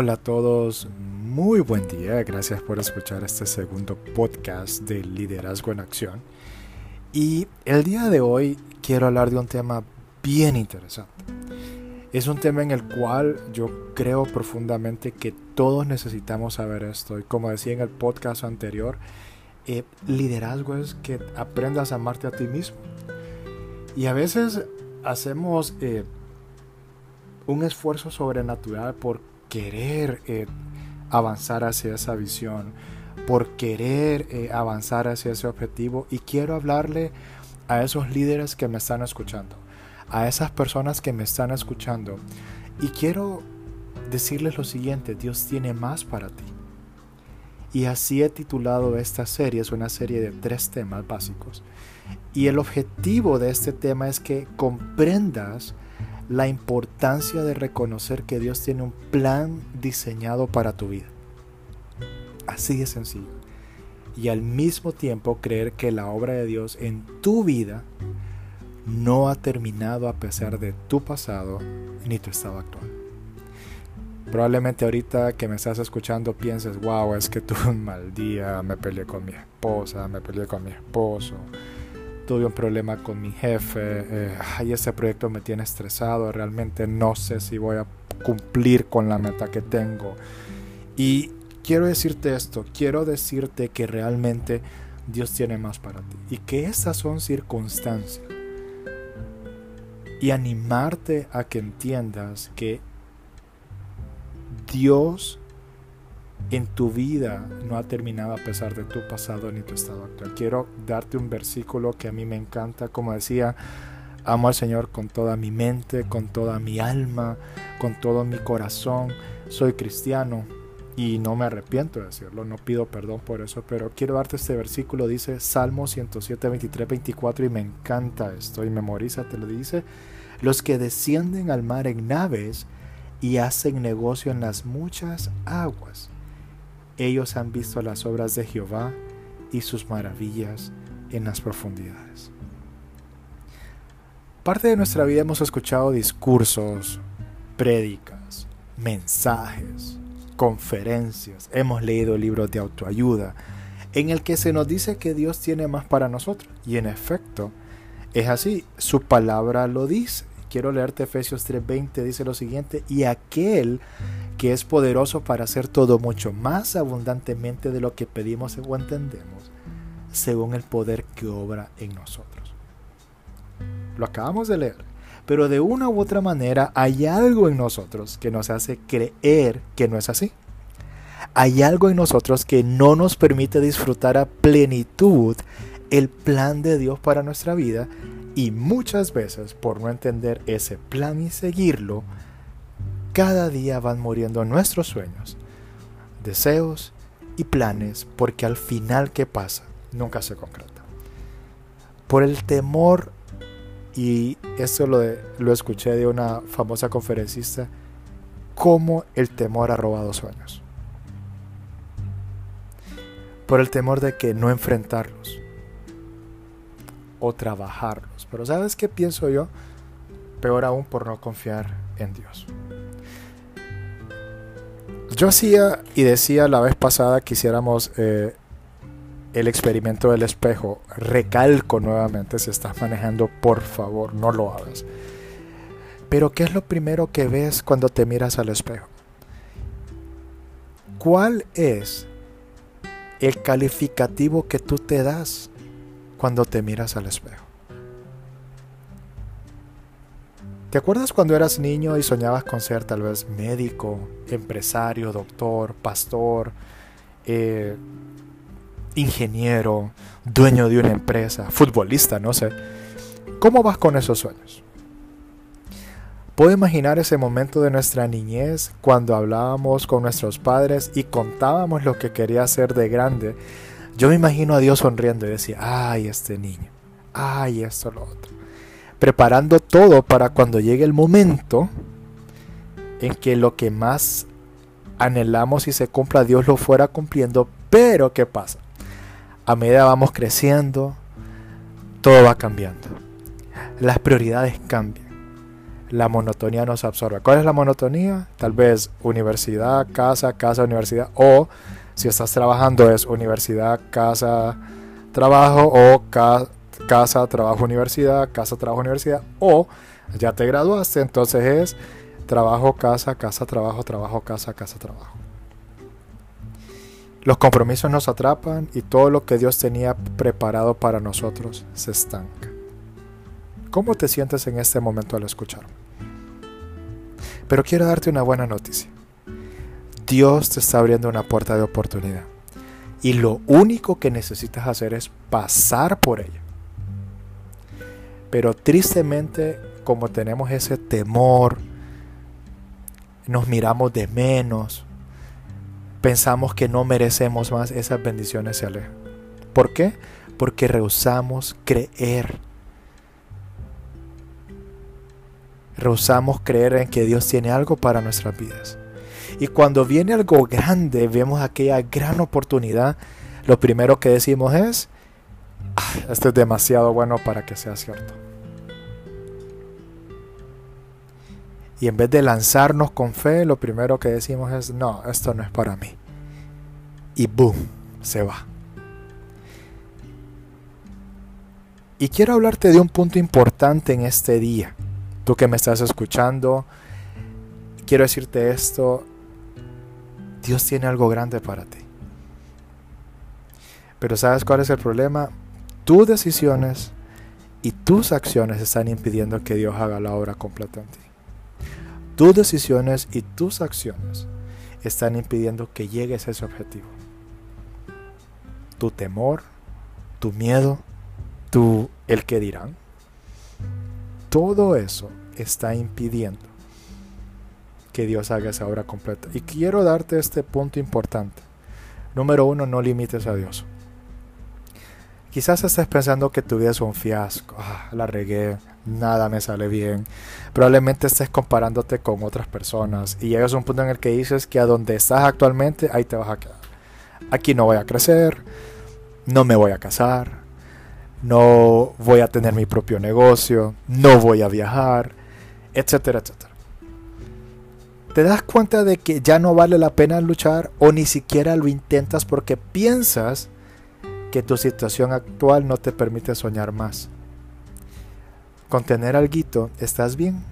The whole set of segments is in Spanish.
Hola a todos, muy buen día, gracias por escuchar este segundo podcast de Liderazgo en Acción. Y el día de hoy quiero hablar de un tema bien interesante. Es un tema en el cual yo creo profundamente que todos necesitamos saber esto. Y como decía en el podcast anterior, eh, liderazgo es que aprendas a amarte a ti mismo. Y a veces hacemos eh, un esfuerzo sobrenatural por querer eh, avanzar hacia esa visión, por querer eh, avanzar hacia ese objetivo. Y quiero hablarle a esos líderes que me están escuchando, a esas personas que me están escuchando. Y quiero decirles lo siguiente, Dios tiene más para ti. Y así he titulado esta serie, es una serie de tres temas básicos. Y el objetivo de este tema es que comprendas la importancia de reconocer que Dios tiene un plan diseñado para tu vida. Así de sencillo. Y al mismo tiempo creer que la obra de Dios en tu vida no ha terminado a pesar de tu pasado ni tu estado actual. Probablemente ahorita que me estás escuchando pienses, wow, es que tuve un mal día, me peleé con mi esposa, me peleé con mi esposo, tuve un problema con mi jefe, eh, ay, ese proyecto me tiene estresado, realmente no sé si voy a cumplir con la meta que tengo. Y quiero decirte esto, quiero decirte que realmente Dios tiene más para ti y que esas son circunstancias. Y animarte a que entiendas que Dios en tu vida no ha terminado a pesar de tu pasado ni tu estado actual. Quiero darte un versículo que a mí me encanta, como decía, amo al Señor con toda mi mente, con toda mi alma, con todo mi corazón. Soy cristiano y no me arrepiento de decirlo, no pido perdón por eso, pero quiero darte este versículo, dice Salmo 107, 23, 24 y me encanta esto y memoriza, te lo dice, los que descienden al mar en naves y hacen negocio en las muchas aguas ellos han visto las obras de Jehová y sus maravillas en las profundidades. Parte de nuestra vida hemos escuchado discursos, prédicas, mensajes, conferencias, hemos leído libros de autoayuda en el que se nos dice que Dios tiene más para nosotros. Y en efecto, es así, su palabra lo dice. Quiero leerte Efesios 3:20, dice lo siguiente, y aquel que es poderoso para hacer todo mucho más abundantemente de lo que pedimos o entendemos, según el poder que obra en nosotros. Lo acabamos de leer, pero de una u otra manera hay algo en nosotros que nos hace creer que no es así. Hay algo en nosotros que no nos permite disfrutar a plenitud el plan de Dios para nuestra vida y muchas veces por no entender ese plan y seguirlo, cada día van muriendo nuestros sueños, deseos y planes porque al final ¿qué pasa? Nunca se concreta. Por el temor, y esto lo, lo escuché de una famosa conferencista, cómo el temor ha robado sueños. Por el temor de que no enfrentarlos o trabajarlos. Pero ¿sabes qué pienso yo? Peor aún por no confiar en Dios. Yo hacía y decía la vez pasada que hiciéramos eh, el experimento del espejo. Recalco nuevamente, si estás manejando, por favor, no lo hagas. Pero ¿qué es lo primero que ves cuando te miras al espejo? ¿Cuál es el calificativo que tú te das cuando te miras al espejo? ¿Te acuerdas cuando eras niño y soñabas con ser tal vez médico, empresario, doctor, pastor, eh, ingeniero, dueño de una empresa, futbolista, no sé? ¿Cómo vas con esos sueños? Puedo imaginar ese momento de nuestra niñez cuando hablábamos con nuestros padres y contábamos lo que quería hacer de grande. Yo me imagino a Dios sonriendo y decía, ay, este niño, ay, esto, lo otro preparando todo para cuando llegue el momento en que lo que más anhelamos y se cumpla, Dios lo fuera cumpliendo. Pero ¿qué pasa? A medida vamos creciendo, todo va cambiando. Las prioridades cambian. la monotonía nos absorbe. ¿Cuál es la monotonía? Tal vez universidad, casa, casa, universidad. O si estás trabajando es universidad, casa, trabajo o casa, trabajo, universidad, casa, trabajo, universidad. O ya te graduaste, entonces es trabajo, casa, casa, trabajo, trabajo, casa, casa, trabajo. Los compromisos nos atrapan y todo lo que Dios tenía preparado para nosotros se estanca. ¿Cómo te sientes en este momento al escucharme? Pero quiero darte una buena noticia. Dios te está abriendo una puerta de oportunidad. Y lo único que necesitas hacer es pasar por ella. Pero tristemente, como tenemos ese temor, nos miramos de menos, pensamos que no merecemos más, esas bendiciones se alejan. ¿Por qué? Porque rehusamos creer. Rehusamos creer en que Dios tiene algo para nuestras vidas. Y cuando viene algo grande, vemos aquella gran oportunidad, lo primero que decimos es, esto es demasiado bueno para que sea cierto. Y en vez de lanzarnos con fe, lo primero que decimos es, no, esto no es para mí. Y boom, se va. Y quiero hablarte de un punto importante en este día. Tú que me estás escuchando, quiero decirte esto. Dios tiene algo grande para ti. Pero ¿sabes cuál es el problema? Tus decisiones y tus acciones están impidiendo que Dios haga la obra completa en ti. Tus decisiones y tus acciones están impidiendo que llegues a ese objetivo. Tu temor, tu miedo, tu el que dirán. Todo eso está impidiendo que Dios haga esa obra completa. Y quiero darte este punto importante. Número uno, no limites a Dios. Quizás estés pensando que tu vida es un fiasco. Ah, la regué, nada me sale bien. Probablemente estés comparándote con otras personas y llegas a un punto en el que dices que a donde estás actualmente, ahí te vas a quedar. Aquí no voy a crecer, no me voy a casar, no voy a tener mi propio negocio, no voy a viajar, etcétera, etcétera. ¿Te das cuenta de que ya no vale la pena luchar o ni siquiera lo intentas porque piensas que tu situación actual no te permite soñar más? Con tener algo estás bien.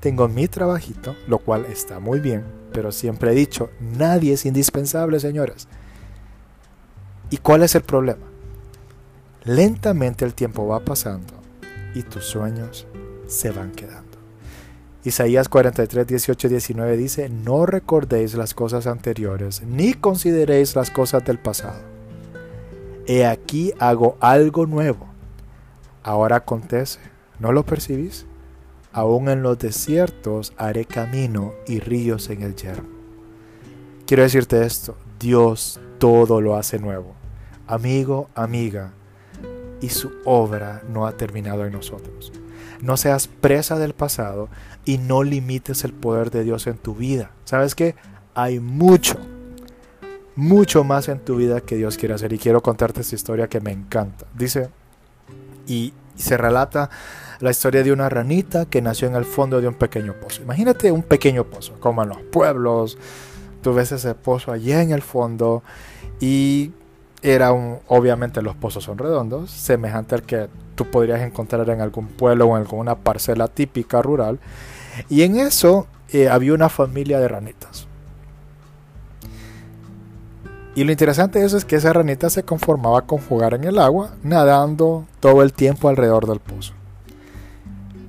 Tengo mi trabajito, lo cual está muy bien, pero siempre he dicho, nadie es indispensable, señores. ¿Y cuál es el problema? Lentamente el tiempo va pasando y tus sueños se van quedando. Isaías 43, 18 y 19 dice, no recordéis las cosas anteriores, ni consideréis las cosas del pasado. He aquí hago algo nuevo ahora acontece. ¿No lo percibís? Aún en los desiertos haré camino y ríos en el yermo. Quiero decirte esto, Dios todo lo hace nuevo. Amigo, amiga, y su obra no ha terminado en nosotros. No seas presa del pasado y no limites el poder de Dios en tu vida. ¿Sabes qué? Hay mucho, mucho más en tu vida que Dios quiere hacer. Y quiero contarte esta historia que me encanta. Dice y se relata la historia de una ranita que nació en el fondo de un pequeño pozo. Imagínate un pequeño pozo, como en los pueblos. Tú ves ese pozo allá en el fondo y era un, obviamente los pozos son redondos, semejante al que tú podrías encontrar en algún pueblo o en alguna parcela típica rural. Y en eso eh, había una familia de ranitas. Y lo interesante de eso es que esa ranita se conformaba con jugar en el agua, nadando todo el tiempo alrededor del pozo.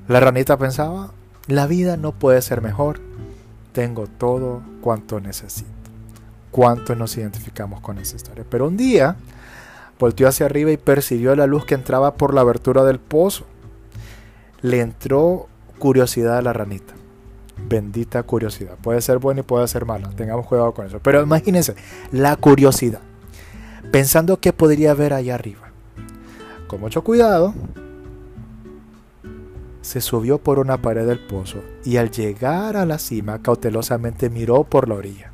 La ranita pensaba, la vida no puede ser mejor, tengo todo cuanto necesito. ¿Cuánto nos identificamos con esa historia? Pero un día volteó hacia arriba y percibió la luz que entraba por la abertura del pozo. Le entró curiosidad a la ranita. Bendita curiosidad. Puede ser buena y puede ser mala. Tengamos cuidado con eso. Pero imagínense, la curiosidad. Pensando que podría ver allá arriba. Con mucho cuidado, se subió por una pared del pozo y al llegar a la cima cautelosamente miró por la orilla.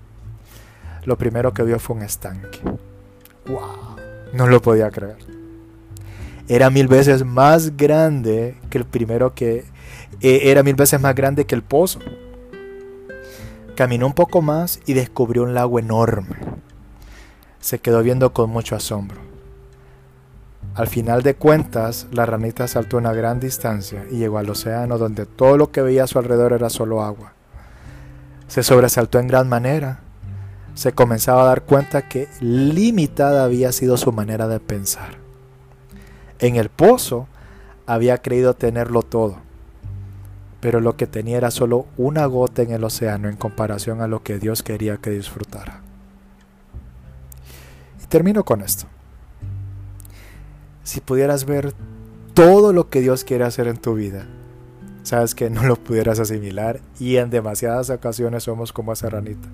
Lo primero que vio fue un estanque. ¡Wow! No lo podía creer. Era mil veces más grande que el primero que eh, era mil veces más grande que el pozo. Caminó un poco más y descubrió un lago enorme. Se quedó viendo con mucho asombro. Al final de cuentas, la ranita saltó una gran distancia y llegó al océano donde todo lo que veía a su alrededor era solo agua. Se sobresaltó en gran manera. Se comenzaba a dar cuenta que limitada había sido su manera de pensar. En el pozo había creído tenerlo todo, pero lo que tenía era solo una gota en el océano en comparación a lo que Dios quería que disfrutara. Y termino con esto. Si pudieras ver todo lo que Dios quiere hacer en tu vida, sabes que no lo pudieras asimilar y en demasiadas ocasiones somos como esa ranita.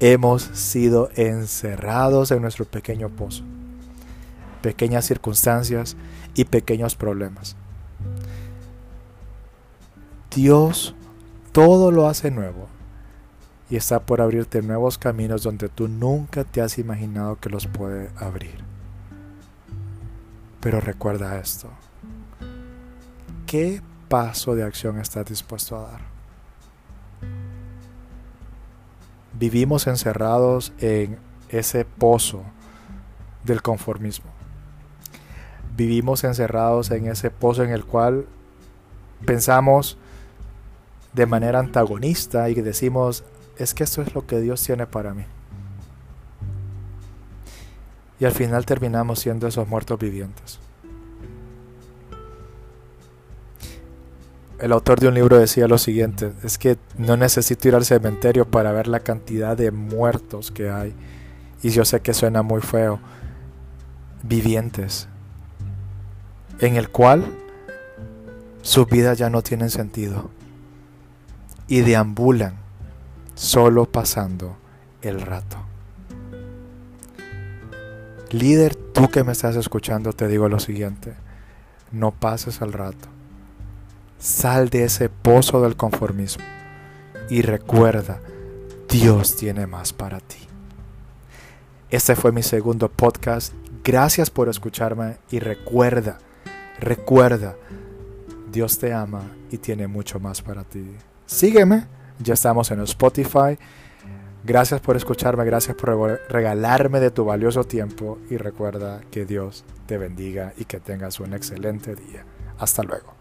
Hemos sido encerrados en nuestro pequeño pozo, pequeñas circunstancias y pequeños problemas. Dios todo lo hace nuevo y está por abrirte nuevos caminos donde tú nunca te has imaginado que los puede abrir. Pero recuerda esto. ¿Qué paso de acción estás dispuesto a dar? Vivimos encerrados en ese pozo del conformismo. Vivimos encerrados en ese pozo en el cual pensamos de manera antagonista y decimos, es que esto es lo que Dios tiene para mí. Y al final terminamos siendo esos muertos vivientes. El autor de un libro decía lo siguiente, es que no necesito ir al cementerio para ver la cantidad de muertos que hay. Y yo sé que suena muy feo. Vivientes. En el cual sus vidas ya no tienen sentido y deambulan solo pasando el rato. Líder, tú que me estás escuchando, te digo lo siguiente, no pases al rato. Sal de ese pozo del conformismo y recuerda, Dios tiene más para ti. Este fue mi segundo podcast. Gracias por escucharme y recuerda, recuerda, Dios te ama y tiene mucho más para ti sígueme. Ya estamos en Spotify. Gracias por escucharme, gracias por regalarme de tu valioso tiempo y recuerda que Dios te bendiga y que tengas un excelente día. Hasta luego.